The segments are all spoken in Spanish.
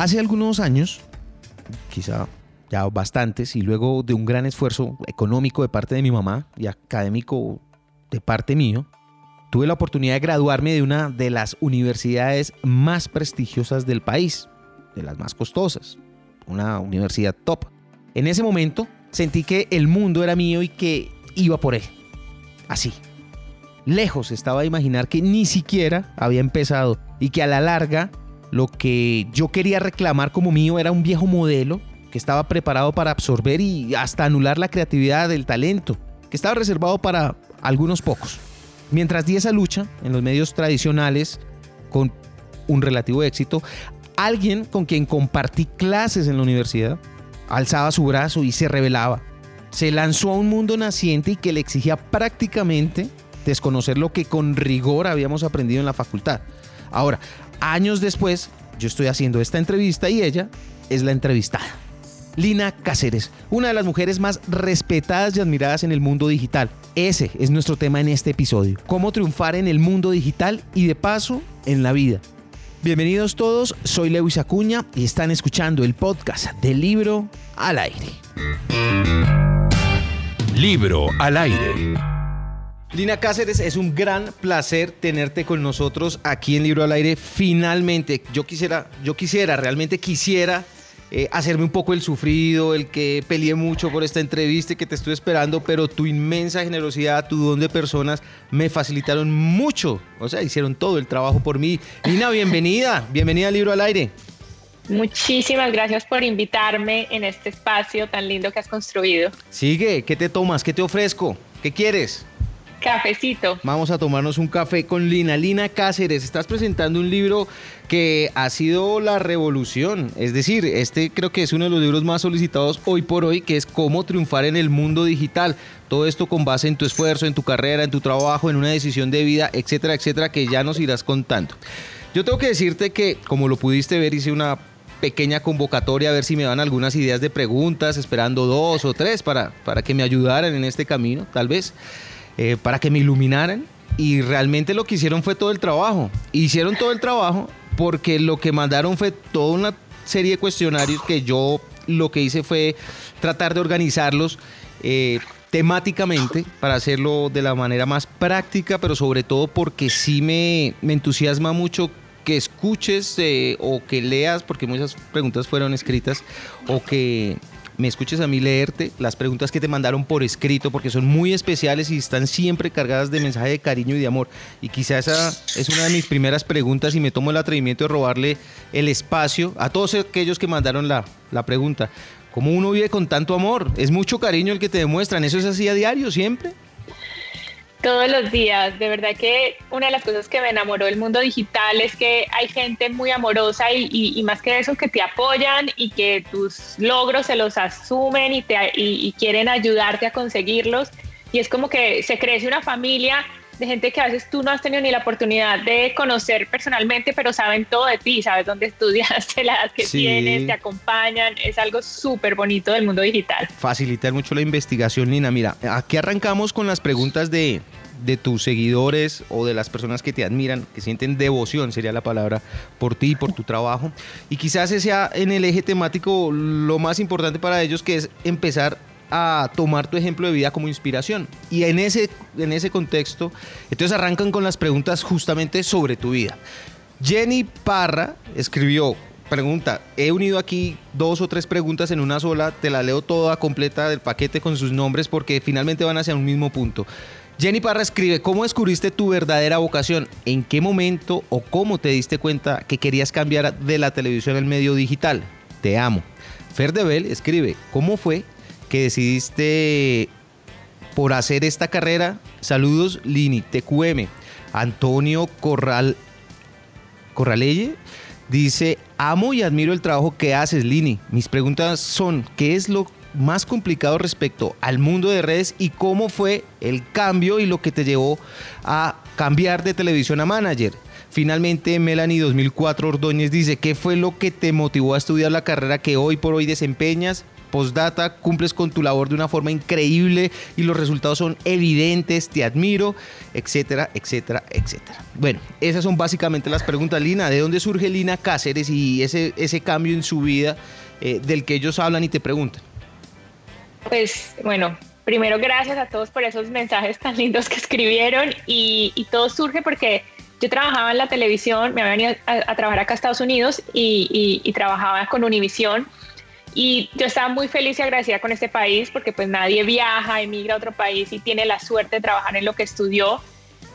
Hace algunos años, quizá ya bastantes, y luego de un gran esfuerzo económico de parte de mi mamá y académico de parte mío, tuve la oportunidad de graduarme de una de las universidades más prestigiosas del país, de las más costosas, una universidad top. En ese momento sentí que el mundo era mío y que iba por él. Así. Lejos estaba de imaginar que ni siquiera había empezado y que a la larga lo que yo quería reclamar como mío era un viejo modelo que estaba preparado para absorber y hasta anular la creatividad del talento, que estaba reservado para algunos pocos. Mientras di esa lucha en los medios tradicionales con un relativo éxito, alguien con quien compartí clases en la universidad alzaba su brazo y se revelaba. Se lanzó a un mundo naciente y que le exigía prácticamente desconocer lo que con rigor habíamos aprendido en la facultad. Ahora, años después, yo estoy haciendo esta entrevista y ella es la entrevistada. Lina Cáceres, una de las mujeres más respetadas y admiradas en el mundo digital. Ese es nuestro tema en este episodio. Cómo triunfar en el mundo digital y de paso en la vida. Bienvenidos todos, soy Lewis Acuña y están escuchando el podcast del libro al aire. Libro al aire. Lina Cáceres, es un gran placer tenerte con nosotros aquí en Libro al Aire. Finalmente, yo quisiera, yo quisiera, realmente quisiera eh, hacerme un poco el sufrido, el que peleé mucho por esta entrevista y que te estoy esperando, pero tu inmensa generosidad, tu don de personas me facilitaron mucho. O sea, hicieron todo el trabajo por mí. Lina, bienvenida, bienvenida al Libro al Aire. Muchísimas gracias por invitarme en este espacio tan lindo que has construido. Sigue, ¿qué te tomas? ¿Qué te ofrezco? ¿Qué quieres? Cafecito. Vamos a tomarnos un café con Lina. Lina Cáceres, estás presentando un libro que ha sido la revolución. Es decir, este creo que es uno de los libros más solicitados hoy por hoy, que es Cómo triunfar en el mundo digital. Todo esto con base en tu esfuerzo, en tu carrera, en tu trabajo, en una decisión de vida, etcétera, etcétera, que ya nos irás contando. Yo tengo que decirte que, como lo pudiste ver, hice una pequeña convocatoria a ver si me dan algunas ideas de preguntas, esperando dos o tres para, para que me ayudaran en este camino, tal vez. Eh, para que me iluminaran y realmente lo que hicieron fue todo el trabajo. Hicieron todo el trabajo porque lo que mandaron fue toda una serie de cuestionarios que yo lo que hice fue tratar de organizarlos eh, temáticamente para hacerlo de la manera más práctica, pero sobre todo porque sí me, me entusiasma mucho que escuches eh, o que leas, porque muchas preguntas fueron escritas, o que me escuches a mí leerte las preguntas que te mandaron por escrito, porque son muy especiales y están siempre cargadas de mensaje de cariño y de amor. Y quizá esa es una de mis primeras preguntas y me tomo el atrevimiento de robarle el espacio a todos aquellos que mandaron la, la pregunta. ¿Cómo uno vive con tanto amor? Es mucho cariño el que te demuestran. ¿Eso es así a diario siempre? Todos los días, de verdad que una de las cosas que me enamoró del mundo digital es que hay gente muy amorosa y, más que eso que te apoyan y que tus logros se los asumen y, te, y quieren ayudarte a conseguirlos. Y es como que se crece una familia de gente que a veces tú no has tenido ni la oportunidad de conocer personalmente, pero saben todo de ti, sabes dónde estudiaste, la edad que tienes, te acompañan, es algo súper bonito del mundo digital. Facilitar mucho la investigación, Nina. Mira, aquí arrancamos con las preguntas de, de tus seguidores o de las personas que te admiran, que sienten devoción, sería la palabra, por ti, por tu trabajo. Y quizás ese sea en el eje temático lo más importante para ellos, que es empezar a tomar tu ejemplo de vida como inspiración. Y en ese, en ese contexto, entonces arrancan con las preguntas justamente sobre tu vida. Jenny Parra escribió, pregunta, he unido aquí dos o tres preguntas en una sola, te la leo toda completa del paquete con sus nombres porque finalmente van hacia un mismo punto. Jenny Parra escribe, ¿cómo descubriste tu verdadera vocación? ¿En qué momento o cómo te diste cuenta que querías cambiar de la televisión al medio digital? Te amo. Fer Bell escribe, ¿cómo fue que decidiste por hacer esta carrera. Saludos, Lini, TQM. Antonio Corral, Corraleye dice, amo y admiro el trabajo que haces, Lini. Mis preguntas son, ¿qué es lo más complicado respecto al mundo de redes y cómo fue el cambio y lo que te llevó a cambiar de televisión a manager? Finalmente, Melanie 2004 Ordóñez dice, ¿qué fue lo que te motivó a estudiar la carrera que hoy por hoy desempeñas? Postdata, cumples con tu labor de una forma increíble y los resultados son evidentes, te admiro, etcétera, etcétera, etcétera. Bueno, esas son básicamente las preguntas, Lina. ¿De dónde surge Lina Cáceres y ese, ese cambio en su vida eh, del que ellos hablan y te preguntan? Pues bueno, primero gracias a todos por esos mensajes tan lindos que escribieron y, todo surge porque yo trabajaba en la televisión, me había venido a, trabajar acá a Estados Unidos y, y trabajaba con Univision y yo estaba muy feliz y agradecida con este país porque pues nadie viaja, emigra a otro país y tiene la suerte de trabajar en lo que estudió.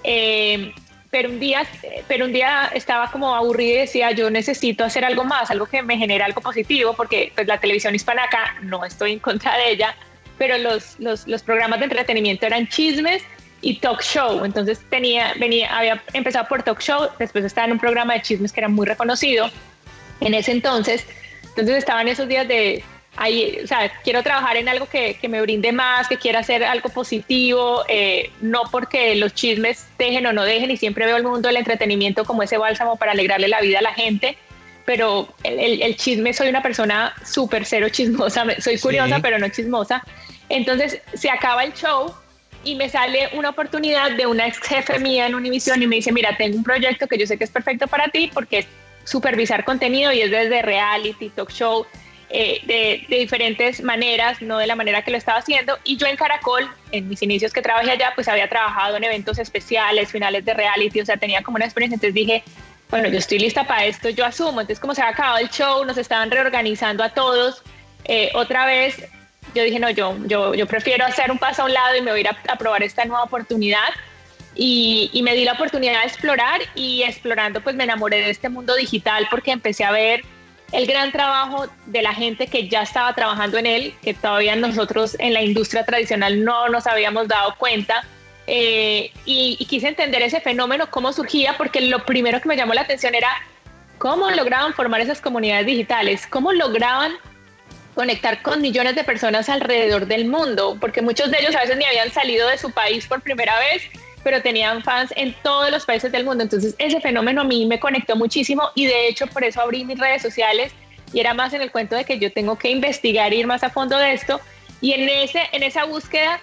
Eh, pero un día, pero un día estaba como aburrida y decía, yo necesito hacer algo más, algo que me genere algo positivo, porque pues la televisión hispana acá, no estoy en contra de ella, pero los, los, los programas de entretenimiento eran chismes y talk show. Entonces tenía, venía, había empezado por talk show, después estaba en un programa de chismes que era muy reconocido en ese entonces. Entonces estaban esos días de, ahí, o sea, quiero trabajar en algo que, que me brinde más, que quiera hacer algo positivo, eh, no porque los chismes dejen o no dejen, y siempre veo el mundo del entretenimiento como ese bálsamo para alegrarle la vida a la gente, pero el, el, chisme, soy una persona súper cero chismosa, soy curiosa, pero no chismosa. Entonces se acaba el show y me sale una oportunidad de una ex jefe mía en Univision y me dice, mira, tengo un proyecto que yo sé que es perfecto para ti porque supervisar contenido y es desde reality, talk show, eh, de, diferentes maneras, no de la manera que lo estaba haciendo. Y yo en Caracol, en mis inicios que trabajé allá, pues había trabajado en eventos especiales, finales de reality, o sea, tenía como una experiencia. Entonces dije, bueno, yo estoy lista para esto, yo asumo. Entonces, como se había acabado el show, nos estaban reorganizando a todos. Eh, otra vez, yo dije, no, yo, yo, yo prefiero hacer un paso a un lado y me voy a ir a, a probar esta nueva oportunidad. Y, y, me di la oportunidad de explorar y explorando pues me enamoré de este mundo digital porque empecé a ver el gran trabajo de la gente que ya estaba trabajando en él, que todavía nosotros en la industria tradicional no nos habíamos dado cuenta. Eh, y, quise entender ese fenómeno, cómo surgía, porque lo primero que me llamó la atención era cómo lograban formar esas comunidades digitales, cómo lograban conectar con millones de personas alrededor del mundo, porque muchos de ellos a veces ni habían salido de su país por primera vez pero tenían fans en todos los países del mundo. Entonces ese fenómeno a mí me conectó muchísimo y de hecho por eso abrí mis redes sociales y era más en el cuento de que yo tengo que investigar e ir más a fondo de esto. Y en, ese, en esa búsqueda,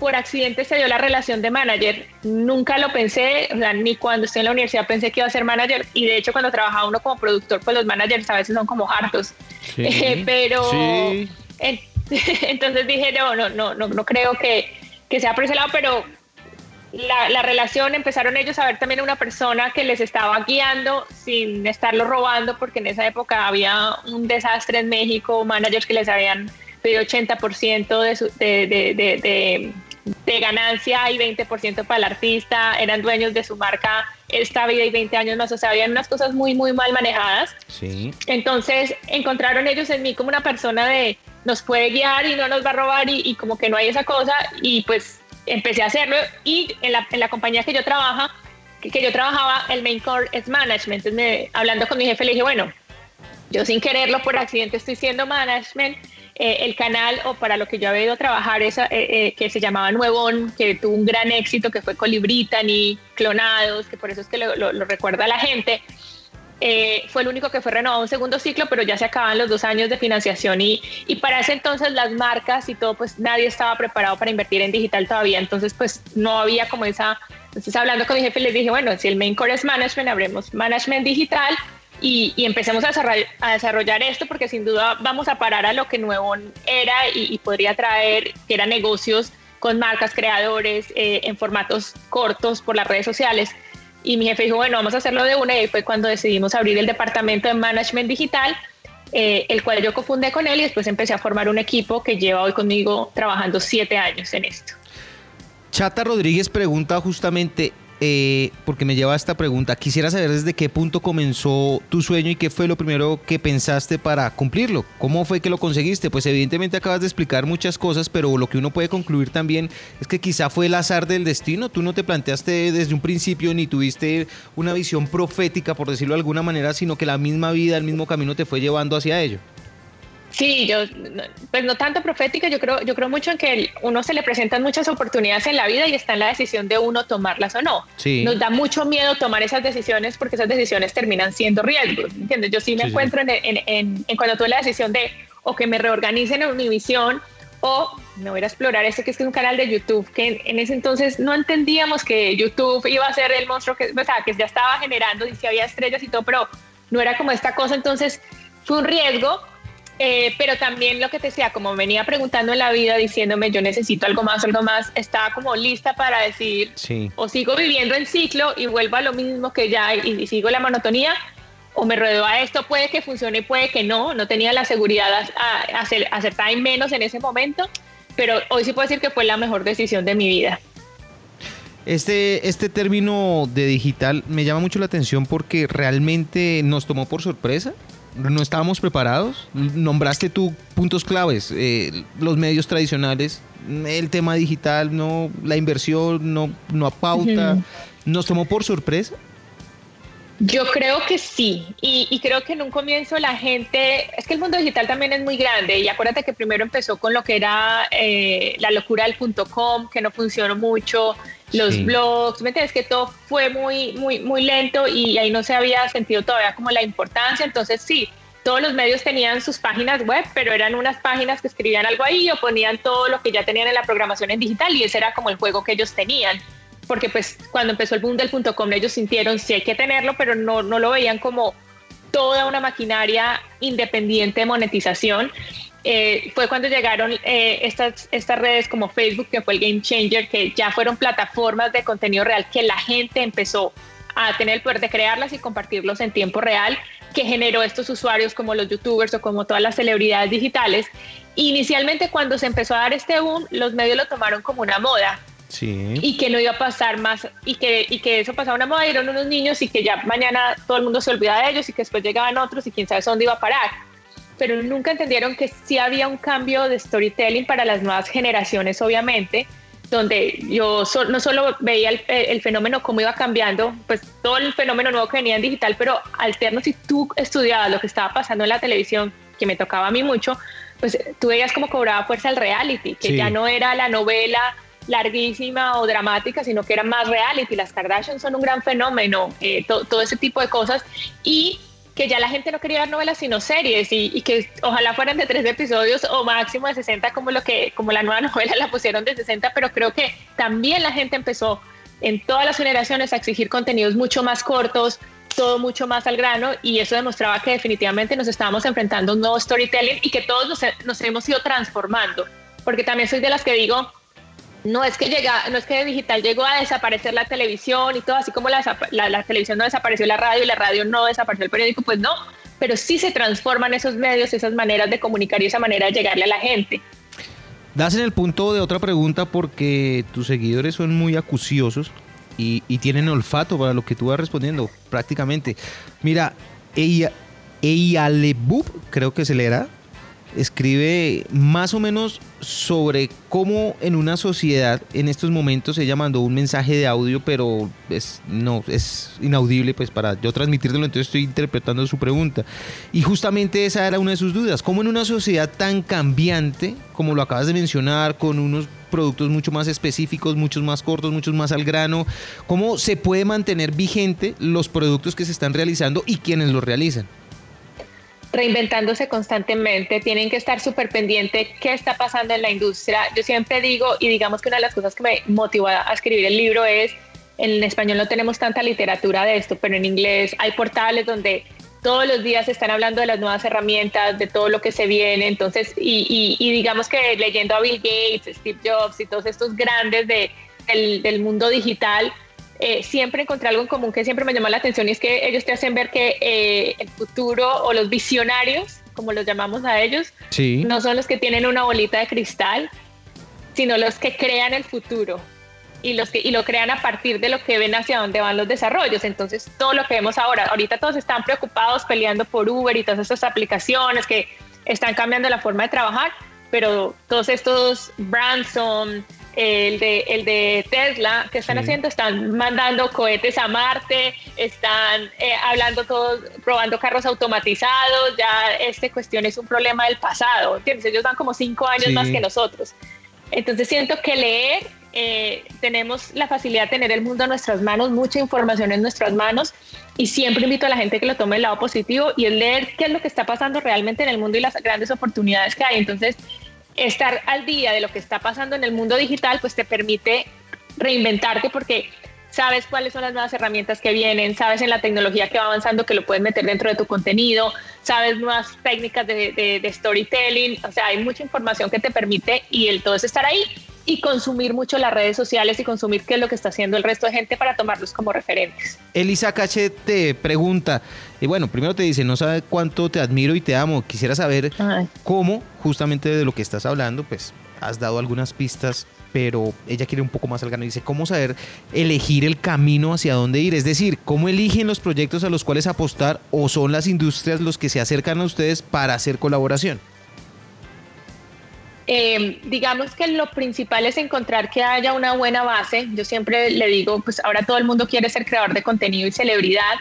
por accidente se dio la relación de manager. Nunca lo pensé, o sea, ni cuando estoy en la universidad pensé que iba a ser manager. Y de hecho, cuando trabajaba uno como productor, pues los managers a veces son como hartos. pero entonces dije, no, no, no, no, no creo que, que sea por ese lado, pero la, relación, empezaron ellos a ver también una persona que les estaba guiando sin estarlo robando, porque en esa época había un desastre en México, managers que les habían pedido 80% de, de, de, de, ganancia y 20% para el artista, eran dueños de su marca esta vida y 20 años más, o sea, habían unas cosas muy, muy mal manejadas. Sí. Entonces encontraron ellos en mí como una persona de nos puede guiar y no nos va a robar y, y como que no hay esa cosa y pues empecé a hacerlo y en la, en la compañía que yo trabaja, que, yo trabajaba, el main core es management. Entonces, hablando con mi jefe, le dije, bueno, yo sin quererlo por accidente estoy siendo management. Eh, el canal o para lo que yo había ido a trabajar, esa, eh, eh, que se llamaba Nuevón, que tuvo un gran éxito, que fue Colibrita ni Clonados, que por eso es que lo, lo, lo recuerda la gente. Eh, fue el único que fue renovado un segundo ciclo, pero ya se acaban los dos años de financiación y, para ese entonces las marcas y todo, pues nadie estaba preparado para invertir en digital todavía, entonces pues no había como esa, entonces hablando con mi jefe les dije, bueno, si el main core es management, habremos management digital y, y empecemos a desarrollar, esto porque sin duda vamos a parar a lo que nuevo era y, y podría traer, que eran negocios con marcas, creadores, eh, en formatos cortos por las redes sociales. Y mi jefe dijo, bueno, vamos a hacerlo de una y fue cuando decidimos abrir el departamento de management digital, eh, el cual yo cofundé con él y después empecé a formar un equipo que lleva hoy conmigo trabajando siete años en esto. Chata Rodríguez pregunta justamente, eh, porque me lleva a esta pregunta. Quisiera saber desde qué punto comenzó tu sueño y qué fue lo primero que pensaste para cumplirlo. ¿Cómo fue que lo conseguiste? Pues evidentemente acabas de explicar muchas cosas, pero lo que uno puede concluir también es que quizá fue el azar del destino. Tú no te planteaste desde un principio ni tuviste una visión profética, por decirlo de alguna manera, sino que la misma vida, el mismo camino te fue llevando hacia ello. Sí, yo, pues no tanto profética, yo creo, yo creo mucho en que uno se le presentan muchas oportunidades en la vida y está en la decisión de uno tomarlas o no. Nos da mucho miedo tomar esas decisiones porque esas decisiones terminan siendo riesgos, ¿entiendes? Yo sí me encuentro En, en, en, cuando tuve la decisión de o que me reorganicen en Univisión o me voy a explorar esto que es, un canal de YouTube, que en, ese entonces no entendíamos que YouTube iba a ser el monstruo que, o sea, que ya estaba generando y si había estrellas y todo, pero no era como esta cosa, entonces fue un riesgo, eh, pero también lo que te decía, como venía preguntando en la vida, diciéndome yo necesito algo más, algo más, estaba como lista para decir, o sigo viviendo en ciclo y vuelvo a lo mismo que ya y, sigo la monotonía, o me ruedo a esto, puede que funcione, puede que no, no tenía la seguridad a, hacer, acertada en menos en ese momento, pero hoy sí puedo decir que fue la mejor decisión de mi vida. Este, este término de digital me llama mucho la atención porque realmente nos tomó por sorpresa. No estábamos preparados. Nombraste tú puntos claves, eh, los medios tradicionales, el tema digital, no, la inversión, no, no pauta. Nos tomó por sorpresa. Yo creo que sí, y, creo que en un comienzo la gente, es que el mundo digital también es muy grande, y acuérdate que primero empezó con lo que era eh, la locura del punto com, que no funcionó mucho, los blogs, ¿me entiendes? Que todo fue muy, muy, muy lento y ahí no se había sentido todavía como la importancia, entonces sí, todos los medios tenían sus páginas web, pero eran unas páginas que escribían algo ahí o ponían todo lo que ya tenían en la programación en digital y ese era como el juego que ellos tenían porque pues cuando empezó el boom del punto .com ellos sintieron sí hay que tenerlo, pero no, no lo veían como toda una maquinaria independiente de monetización. Eh, fue cuando llegaron eh, estas, estas redes como Facebook, que fue el game changer, que ya fueron plataformas de contenido real que la gente empezó a tener el poder de crearlas y compartirlos en tiempo real, que generó estos usuarios como los youtubers o como todas las celebridades digitales. Inicialmente cuando se empezó a dar este boom, los medios lo tomaron como una moda y que no iba a pasar más y que, y que eso pasaba una moda, eran unos niños y que ya mañana todo el mundo se olvidaba de ellos y que después llegaban otros y quién sabe dónde iba a parar. Pero nunca entendieron que sí había un cambio de storytelling para las nuevas generaciones, obviamente, donde yo no solo veía el, el, fenómeno cómo iba cambiando, pues todo el fenómeno nuevo que venía en digital, pero alterno si tú estudiabas lo que estaba pasando en la televisión, que me tocaba a mí mucho, pues tú veías cómo cobraba fuerza el reality, que ya no era la novela larguísima o dramática, sino que era más reality. Las Kardashian son un gran fenómeno, eh, todo ese tipo de cosas. Y que ya la gente no quería ver novelas sino series y, que ojalá fueran de tres episodios o máximo de 60 como lo que como la nueva novela la pusieron de 60 pero creo que también la gente empezó en todas las generaciones a exigir contenidos mucho más cortos todo mucho más al grano y eso demostraba que definitivamente nos estábamos enfrentando a un nuevo storytelling y que todos nos, nos hemos ido transformando porque también soy de las que digo no es que llega, no es que digital llegó a desaparecer la televisión y todo, así como la, televisión no desapareció la radio y la radio no desapareció el periódico, pues no, pero sí se transforman esos medios, esas maneras de comunicar y esa manera de llegarle a la gente. Das en el punto de otra pregunta porque tus seguidores son muy acuciosos y, tienen olfato para lo que tú vas respondiendo, prácticamente. Mira, ella, Eyalebub, creo que se leerá, escribe más o menos sobre cómo en una sociedad en estos momentos ella mandó un mensaje de audio pero es no es inaudible pues para yo transmitírtelo entonces estoy interpretando su pregunta. Y justamente esa era una de sus dudas cómo en una sociedad tan cambiante como lo acabas de mencionar con unos productos mucho más específicos, muchos más cortos, muchos más al grano, cómo se puede mantener vigente los productos que se están realizando y quienes los realizan reinventándose constantemente, tienen que estar súper pendiente qué está pasando en la industria. Yo siempre digo, y digamos que una de las cosas que me motivó a escribir el libro es, en español no tenemos tanta literatura de esto, pero en inglés hay portales donde todos los días están hablando de las nuevas herramientas, de todo lo que se viene, entonces, y, digamos que leyendo a Bill Gates, Steve Jobs y todos estos grandes de, del, del mundo digital, eh, siempre encontré algo en común que siempre me llamó la atención y es que ellos te hacen ver que eh, el futuro o los visionarios, como los llamamos a ellos, no son los que tienen una bolita de cristal, sino los que crean el futuro y los que y lo crean a partir de lo que ven hacia dónde van los desarrollos. Entonces, todo lo que vemos ahora, ahorita todos están preocupados peleando por Uber y todas estas aplicaciones que están cambiando la forma de trabajar, pero todos estos brands son el de, el de Tesla, que están haciendo? Están mandando cohetes a Marte, están eh, hablando todos, probando carros automatizados, ya esta cuestión es un problema del pasado, ¿entiendes? Ellos van como cinco años más que nosotros. Entonces siento que leer eh, tenemos la facilidad de tener el mundo en nuestras manos, mucha información en nuestras manos y siempre invito a la gente que lo tome el lado positivo y es leer qué es lo que está pasando realmente en el mundo y las grandes oportunidades que hay. Entonces, estar al día de lo que está pasando en el mundo digital, pues te permite reinventarte porque sabes cuáles son las nuevas herramientas que vienen, sabes en la tecnología que va avanzando que lo puedes meter dentro de tu contenido, sabes nuevas técnicas de, de storytelling, o sea, hay mucha información que te permite y el todo es estar ahí y consumir mucho las redes sociales y consumir qué es lo que está haciendo el resto de gente para tomarlos como referentes. Elisa Cache te pregunta, y bueno, primero te dice, no sabe cuánto te admiro y te amo, quisiera saber cómo, justamente de lo que estás hablando, pues has dado algunas pistas, pero ella quiere un poco más al grano. Dice, ¿cómo saber elegir el camino hacia dónde ir? Es decir, ¿cómo eligen los proyectos a los cuales apostar o son las industrias los que se acercan a ustedes para hacer colaboración? Eh, digamos que lo principal es encontrar que haya una buena base. Yo siempre le digo, pues ahora todo el mundo quiere ser creador de contenido y celebridad.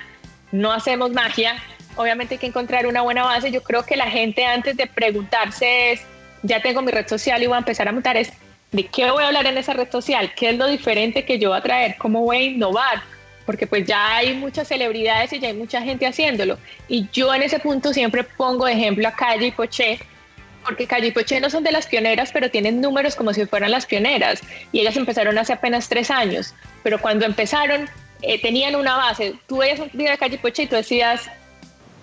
No hacemos magia. Obviamente hay que encontrar una buena base. Yo creo que la gente antes de preguntarse es, ya tengo mi red social y voy a empezar a montar, es, ¿de qué voy a hablar en esa red social? ¿Qué es lo diferente que yo voy a traer? ¿Cómo voy a innovar? Porque pues ya hay muchas celebridades y ya hay mucha gente haciéndolo. Y yo en ese punto siempre pongo de ejemplo a Calle y Poché, porque Calle Poché no son de las pioneras, pero tienen números como si fueran las pioneras. Y ellas empezaron hace apenas tres años. Pero cuando empezaron, eh, tenían una base. Tú veías un video de Calle Poché y tú decías,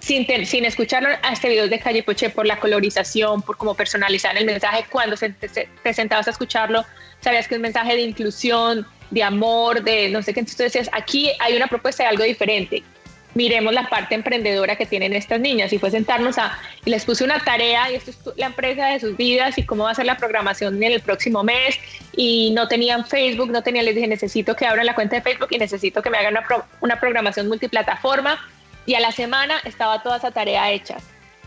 sin, escucharlo a este video de Calle Poché, por la colorización, por cómo personalizar el mensaje, cuando se, te, sentabas a escucharlo, sabías que es un mensaje de inclusión, de amor, de no sé qué. Entonces tú decías, aquí hay una propuesta de algo diferente miremos la parte emprendedora que tienen estas niñas. Y fue sentarnos a, y les puse una tarea, y esto es la empresa de sus vidas y cómo va a ser la programación en el próximo mes. Y no tenían Facebook, no tenían, les dije, necesito que abran la cuenta de Facebook y necesito que me hagan una, una programación multiplataforma. Y a la semana estaba toda esa tarea hecha.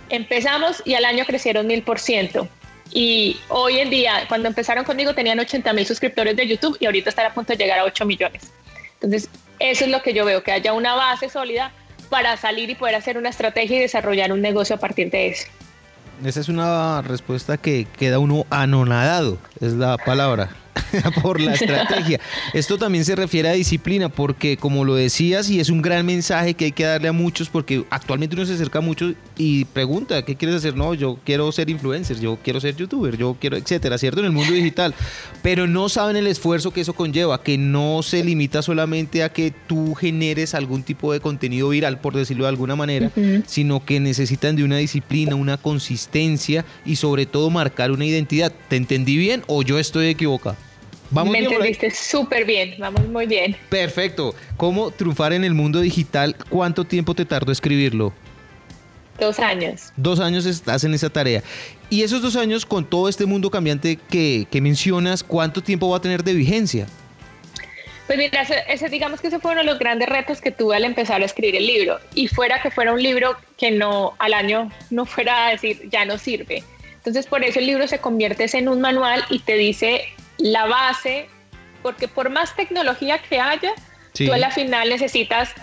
Empezamos y al año crecieron mil por ciento. Y hoy en día, cuando empezaron conmigo, tenían 80 mil suscriptores de YouTube y ahorita están a punto de llegar a 8 millones. Entonces, eso es lo que yo veo, que haya una base sólida para salir y poder hacer una estrategia y desarrollar un negocio a partir de eso. Esa es una respuesta que queda uno anonadado, es la palabra. por la estrategia. Esto también se refiere a disciplina, porque como lo decías, y es un gran mensaje que hay que darle a muchos, porque actualmente uno se acerca mucho y pregunta, ¿qué quieres hacer? No, yo quiero ser influencer, yo quiero ser youtuber, yo quiero, etcétera, ¿cierto? En el mundo digital. Pero no saben el esfuerzo que eso conlleva, que no se limita solamente a que tú generes algún tipo de contenido viral, por decirlo de alguna manera, sino que necesitan de una disciplina, una consistencia y sobre todo marcar una identidad. ¿Te entendí bien o yo estoy equivocado? ¿Vamos Me entendiste súper bien, vamos muy bien. Perfecto. ¿Cómo triunfar en el mundo digital? ¿Cuánto tiempo te tardó escribirlo? Dos años. Dos años estás en esa tarea. Y esos dos años, con todo este mundo cambiante que, mencionas, ¿cuánto tiempo va a tener de vigencia? Pues mira, ese, digamos que ese fue uno de los grandes retos que tuve al empezar a escribir el libro. Y fuera que fuera un libro que no al año no fuera a decir ya no sirve. Entonces por eso el libro se convierte en un manual y te dice la base, porque por más tecnología que haya, tú a la final necesitas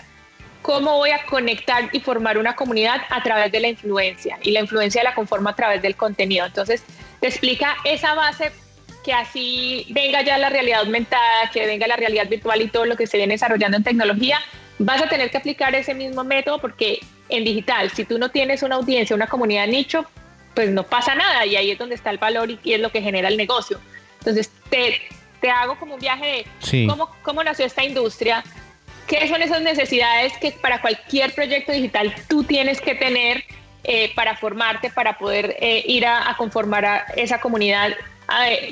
cómo voy a conectar y formar una comunidad a través de la influencia. Y la influencia la conformo a través del contenido. Entonces, te explica esa base que así venga ya la realidad aumentada, que venga la realidad virtual y todo lo que se viene desarrollando en tecnología, vas a tener que aplicar ese mismo método porque en digital, si tú no tienes una audiencia, una comunidad nicho, pues no pasa nada y ahí es donde está el valor y es lo que genera el negocio. Entonces, te, te hago como un viaje de cómo, cómo nació esta industria, qué son esas necesidades que para cualquier proyecto digital tú tienes que tener eh, para formarte, para poder eh, ir a, conformar a esa comunidad.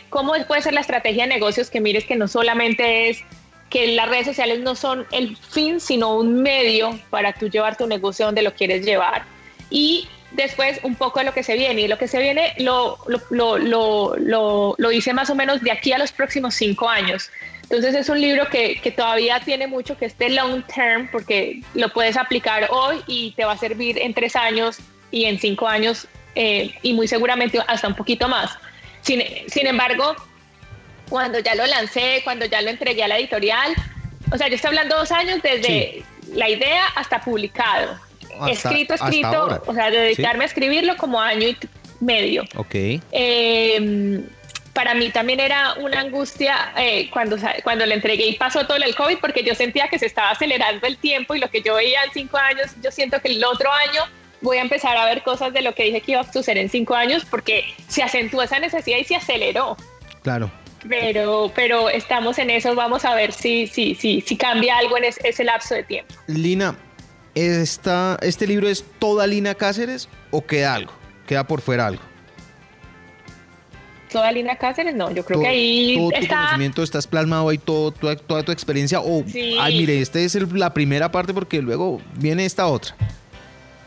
¿Cómo puede ser la estrategia de negocios que mires que no solamente es que las redes sociales no son el fin, sino un medio para tú llevar tu negocio donde lo quieres llevar? Y después un poco de lo que se viene. Y lo que se viene lo, lo, lo, lo, hice más o menos de aquí a los próximos cinco años. Entonces es un libro que, que, todavía tiene mucho que esté long term porque lo puedes aplicar hoy y te va a servir en tres años y en cinco años eh, y muy seguramente hasta un poquito más. Sin, sin embargo, cuando ya lo lancé, cuando ya lo entregué a la editorial, o sea, yo estoy hablando dos años desde la idea hasta publicado escrito, escrito, o sea, dedicarme a escribirlo como año y medio. Ok. Em, para mí también era una angustia eh, cuando, cuando le entregué y pasó todo el COVID, porque yo sentía que se estaba acelerando el tiempo y lo que yo veía en cinco años, yo siento que el otro año voy a empezar a ver cosas de lo que dije que iba a suceder en cinco años, porque se acentuó esa necesidad y se aceleró. Claro. Pero, pero estamos en eso, vamos a ver si, si, si, si cambia algo en ese, lapso de tiempo. Lina, ¿esta, ¿este libro es toda Lina Cáceres o queda algo? ¿Queda por fuera algo? toda Lina Cáceres, no, yo creo que ahí todo está... tu conocimiento, estás plasmado ahí, todo, toda, tu experiencia, o, ay, mire, esta es la primera parte porque luego viene esta otra.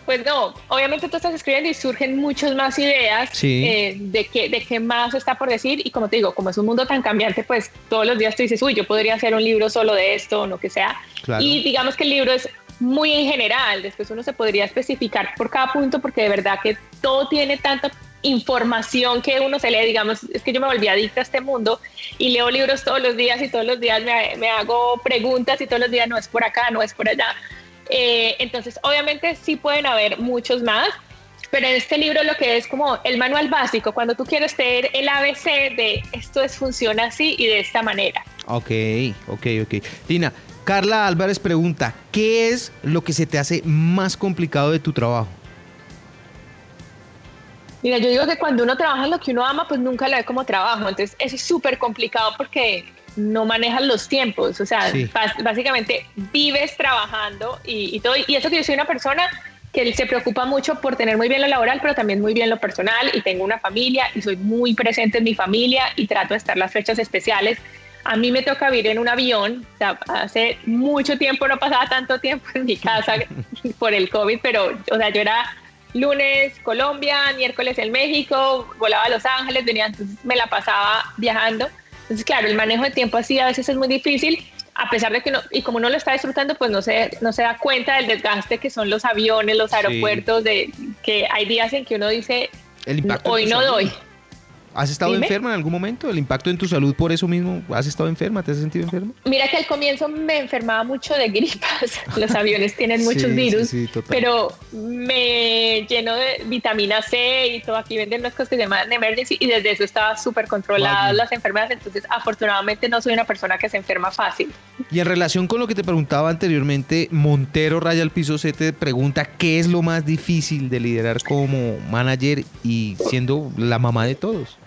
Pues no, obviamente tú estás escribiendo y surgen muchas más ideas eh, de, qué, de qué más está por decir y como te digo, como es un mundo tan cambiante, pues todos los días tú dices, uy, yo podría hacer un libro solo de esto o lo que sea. Y digamos que el libro es muy en general, después uno se podría especificar por cada punto porque de verdad que todo tiene tanta información que uno se lee, digamos, es que yo me volví adicta a este mundo y leo libros todos los días y todos los días me, hago preguntas y todos los días no es por acá, no es por allá. Eh, entonces, obviamente sí pueden haber muchos más, pero en este libro lo que es como el manual básico, cuando tú quieres leer el ABC de esto es, funciona así y de esta manera. Ok, ok, ok. Lina, Carla Álvarez pregunta, ¿qué es lo que se te hace más complicado de tu trabajo? Mira, yo digo que cuando uno trabaja en lo que uno ama, pues nunca lo ve como trabajo. Entonces, eso es súper complicado porque no manejas los tiempos. O sea, básicamente vives trabajando y, todo. Y eso que yo soy una persona que se preocupa mucho por tener muy bien lo laboral, pero también muy bien lo personal. Y tengo una familia y soy muy presente en mi familia y trato de estar las fechas especiales. A mí me toca vivir en un avión. O sea, hace mucho tiempo no pasaba tanto tiempo en mi casa por el COVID, pero, o sea, yo era lunes Colombia, miércoles en México, volaba a Los Ángeles, venía, entonces me la pasaba viajando. Entonces, claro, el manejo de tiempo así a veces es muy difícil, a pesar de que no, y como uno lo está disfrutando, pues no se, no se da cuenta del desgaste que son los aviones, los aeropuertos, de que hay días en que uno dice, hoy no doy. ¿Has estado enferma en algún momento? ¿El impacto en tu salud por eso mismo? ¿Has estado enferma? ¿Te has sentido enferma? Mira que al comienzo me enfermaba mucho de gripas. Los aviones tienen muchos virus. pero me lleno de vitamina C y todo. Aquí venden unas cosas que se llaman emergency y desde eso estaba súper controlada las enfermedades. Entonces, afortunadamente no soy una persona que se enferma fácil. Y en relación con lo que te preguntaba anteriormente, Montero Raya al Piso C te pregunta qué es lo más difícil de liderar como manager y siendo la mamá de todos.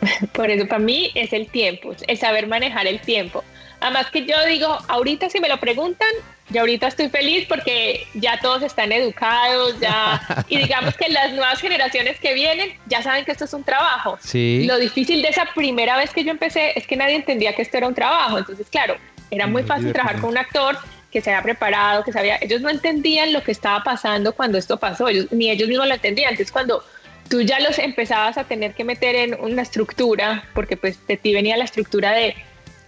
Por eso para mí es el tiempo, el saber manejar el tiempo. Además que yo digo, ahorita si me lo preguntan, yo ahorita estoy feliz porque ya todos están educados, ya y digamos que las nuevas generaciones que vienen ya saben que esto es un trabajo. Sí. Lo difícil de esa primera vez que yo empecé es que nadie entendía que esto era un trabajo. Entonces, claro, era muy fácil trabajar con un actor que se había preparado, que sabía, ellos no entendían lo que estaba pasando cuando esto pasó, ellos, ni ellos mismos lo entendían. Entonces, cuando tú ya los empezabas a tener que meter en una estructura, porque pues de ti venía la estructura de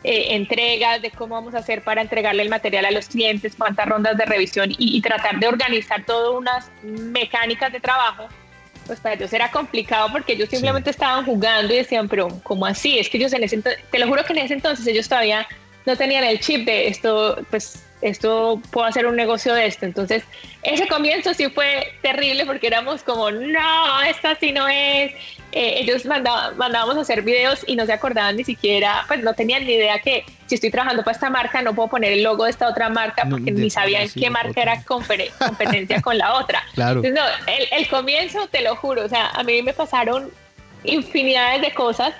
eh, entregas, de cómo vamos a hacer para entregarle el material a los clientes, cuántas rondas de revisión y, tratar de organizar todas unas mecánicas de trabajo, pues para ellos era complicado porque ellos simplemente estaban jugando y decían, pero ¿cómo así? Es que ellos en ese entonces, te lo juro que en ese entonces ellos todavía no tenían el chip de esto, pues esto puedo hacer un negocio de esto. Entonces, ese comienzo sí fue terrible porque éramos como, no, esta sí no es. Eh, ellos mandábamos a hacer videos y no se acordaban ni siquiera, pues no tenían ni idea que si estoy trabajando para esta marca no puedo poner el logo de esta otra marca porque ni sabían qué marca era competencia con la otra. Claro. Entonces, no, el, el comienzo, te lo juro, o sea, a mí me pasaron infinidades de cosas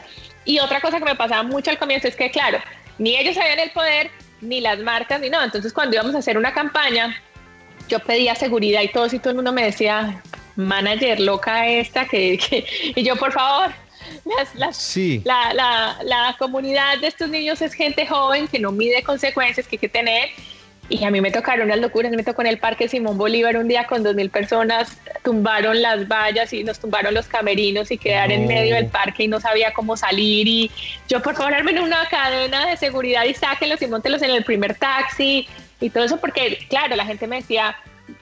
y otra cosa que me pasaba mucho al comienzo es que, claro, ni ellos sabían el poder, ni las marcas, ni nada. Entonces, cuando íbamos a hacer una campaña, yo pedía seguridad y todo, y todo el mundo me decía, manager loca esta, que, y yo, por favor, la, la, la, comunidad de estos niños es gente joven que no mide consecuencias que hay que tener y a mí me tocaron unas locuras, me tocó en el Parque Simón Bolívar un día con dos mil personas, tumbaron las vallas y nos tumbaron los camerinos y quedar en medio del parque y no sabía cómo salir. Y yo por favor armen una cadena de seguridad y sáquenlos y montenlos en el primer taxi y todo eso porque claro, la gente me decía,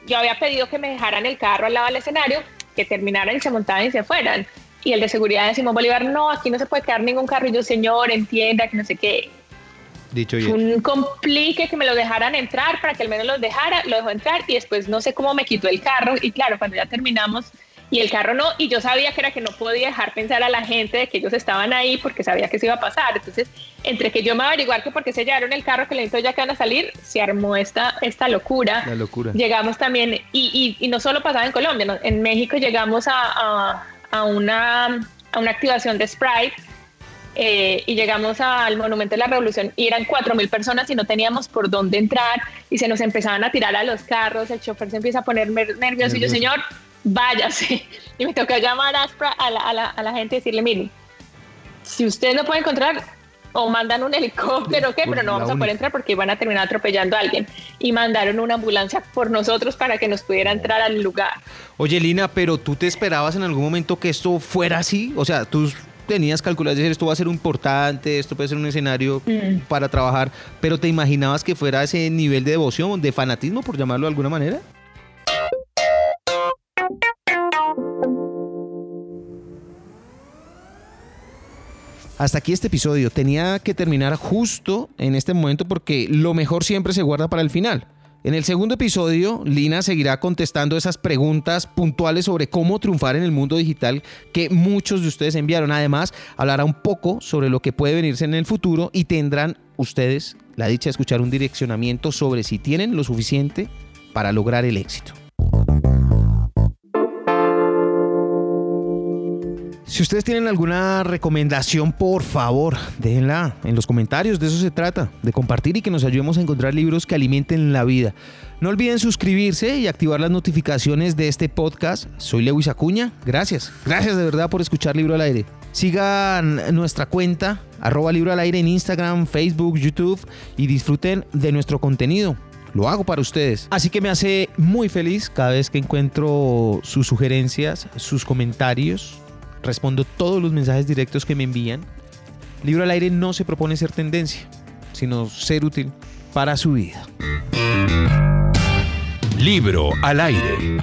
yo había pedido que me dejaran el carro al lado del escenario, que terminaran y se montaran y se fueran. Y el de seguridad de Simón Bolívar, no, aquí no se puede quedar ningún carro. Y yo, señor, entienda que no sé qué Dicho un complique que me lo dejaran entrar para que al menos los dejara, lo dejó entrar y después no sé cómo me quitó el carro y claro, cuando ya terminamos y el carro no, y yo sabía que era que no podía dejar pensar a la gente de que ellos estaban ahí porque sabía que eso iba a pasar. Entonces, entre que yo me averiguar que porque se llevaron el carro que le ya que van a salir, se armó esta, esta locura. La locura. Llegamos también, y, y, no solo pasaba en Colombia, en México llegamos a, a, una, a una activación de Sprite eh, y llegamos al Monumento de la Revolución y eran cuatro mil personas y no teníamos por dónde entrar y se nos empezaban a tirar a los carros, el chofer se empieza a poner nervioso y yo, señor, váyase. Y me toca llamar a, a, la, a, la, a la gente y decirle, mire, si usted no puede encontrar, o mandan un helicóptero, ¿qué? Pero no vamos a poder entrar porque van a terminar atropellando a alguien. Y mandaron una ambulancia por nosotros para que nos pudiera entrar al lugar. Oye, Lina, pero tú te esperabas en algún momento que esto fuera así? O sea, tú tenías calculado decir esto va a ser importante, esto puede ser un escenario para trabajar, pero ¿te imaginabas que fuera ese nivel de devoción, de fanatismo, por llamarlo de alguna manera? Hasta aquí este episodio. Tenía que terminar justo en este momento porque lo mejor siempre se guarda para el final. En el segundo episodio, Lina seguirá contestando esas preguntas puntuales sobre cómo triunfar en el mundo digital que muchos de ustedes enviaron. Además, hablará un poco sobre lo que puede venirse en el futuro y tendrán ustedes la dicha de escuchar un direccionamiento sobre si tienen lo suficiente para lograr el éxito. Si ustedes tienen alguna recomendación, por favor, déjenla en los comentarios. De eso se trata, de compartir y que nos ayudemos a encontrar libros que alimenten la vida. No olviden suscribirse y activar las notificaciones de este podcast. Soy Lewis Acuña. Gracias. Gracias de verdad por escuchar Libro al Aire. Sigan nuestra cuenta, arroba Libro al Aire en Instagram, Facebook, YouTube y disfruten de nuestro contenido lo hago para ustedes. Así que me hace muy feliz cada vez que encuentro sus sugerencias, sus comentarios respondo todos los mensajes directos que me envían. Libro al aire no se propone ser tendencia, sino ser útil para su vida. Libro al aire.